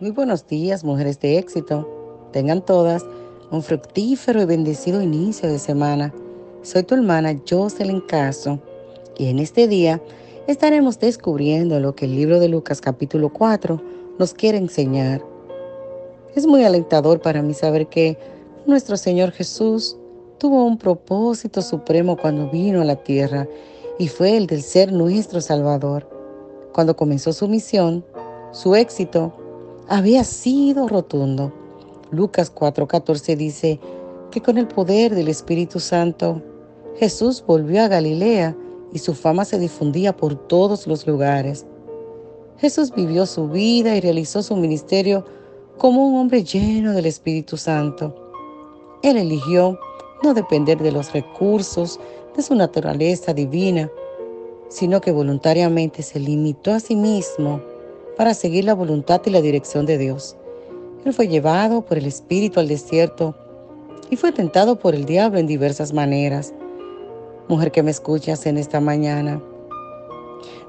Muy buenos días, mujeres de éxito. Tengan todas un fructífero y bendecido inicio de semana. Soy tu hermana Jocelyn Caso y en este día estaremos descubriendo lo que el libro de Lucas capítulo 4 nos quiere enseñar. Es muy alentador para mí saber que nuestro Señor Jesús tuvo un propósito supremo cuando vino a la tierra y fue el del ser nuestro Salvador. Cuando comenzó su misión, su éxito había sido rotundo. Lucas 4:14 dice que con el poder del Espíritu Santo, Jesús volvió a Galilea y su fama se difundía por todos los lugares. Jesús vivió su vida y realizó su ministerio como un hombre lleno del Espíritu Santo. Él eligió no depender de los recursos de su naturaleza divina, sino que voluntariamente se limitó a sí mismo para seguir la voluntad y la dirección de Dios. Él fue llevado por el Espíritu al desierto y fue tentado por el diablo en diversas maneras. Mujer que me escuchas en esta mañana,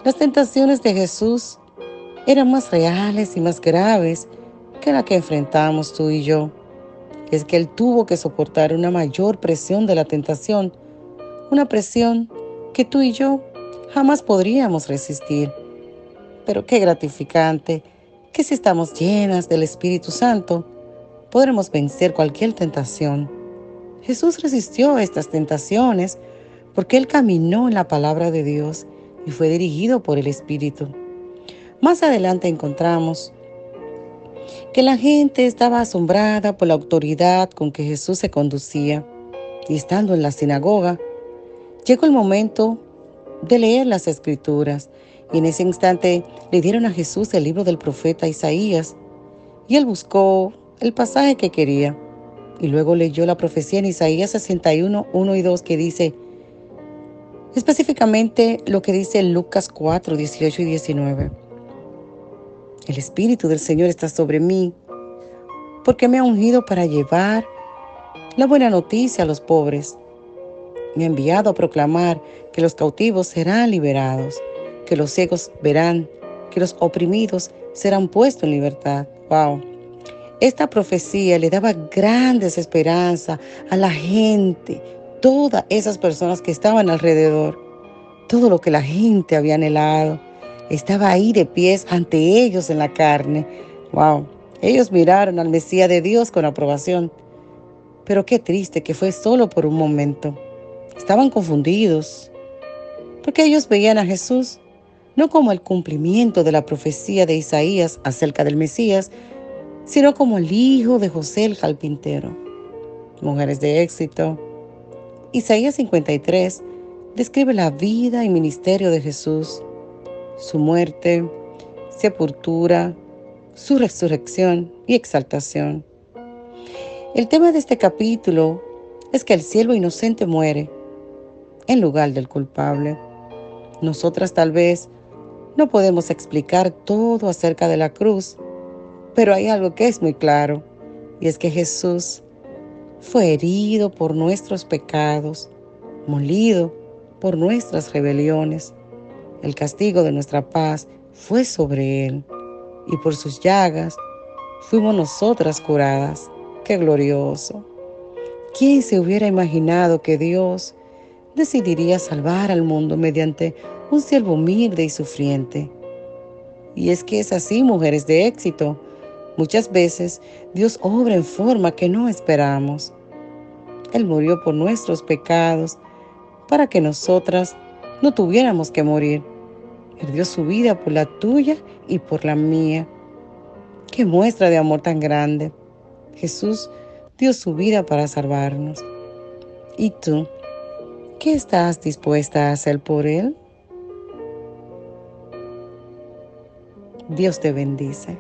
las tentaciones de Jesús eran más reales y más graves que la que enfrentamos tú y yo. Es que Él tuvo que soportar una mayor presión de la tentación, una presión que tú y yo jamás podríamos resistir. Pero qué gratificante que si estamos llenas del Espíritu Santo, podremos vencer cualquier tentación. Jesús resistió estas tentaciones porque Él caminó en la palabra de Dios y fue dirigido por el Espíritu. Más adelante encontramos que la gente estaba asombrada por la autoridad con que Jesús se conducía. Y estando en la sinagoga, llegó el momento de leer las escrituras y en ese instante le dieron a Jesús el libro del profeta Isaías y él buscó el pasaje que quería. Y luego leyó la profecía en Isaías 61, 1 y 2 que dice específicamente lo que dice Lucas 4, 18 y 19. El Espíritu del Señor está sobre mí porque me ha ungido para llevar la buena noticia a los pobres. Me ha enviado a proclamar que los cautivos serán liberados que los ciegos verán, que los oprimidos serán puestos en libertad. Wow. Esta profecía le daba grandes esperanzas a la gente, todas esas personas que estaban alrededor. Todo lo que la gente había anhelado estaba ahí de pies ante ellos en la carne. Wow. Ellos miraron al Mesías de Dios con aprobación. Pero qué triste que fue solo por un momento. Estaban confundidos, porque ellos veían a Jesús no como el cumplimiento de la profecía de Isaías acerca del Mesías, sino como el hijo de José el carpintero. Mujeres de éxito. Isaías 53 describe la vida y ministerio de Jesús, su muerte, sepultura, su resurrección y exaltación. El tema de este capítulo es que el siervo inocente muere en lugar del culpable. Nosotras tal vez no podemos explicar todo acerca de la cruz, pero hay algo que es muy claro, y es que Jesús fue herido por nuestros pecados, molido por nuestras rebeliones. El castigo de nuestra paz fue sobre él, y por sus llagas fuimos nosotras curadas. ¡Qué glorioso! ¿Quién se hubiera imaginado que Dios decidiría salvar al mundo mediante un siervo humilde y sufriente. Y es que es así, mujeres de éxito. Muchas veces Dios obra en forma que no esperamos. Él murió por nuestros pecados para que nosotras no tuviéramos que morir. Él dio su vida por la tuya y por la mía. Qué muestra de amor tan grande. Jesús dio su vida para salvarnos. ¿Y tú? ¿Qué estás dispuesta a hacer por Él? Dios te bendice.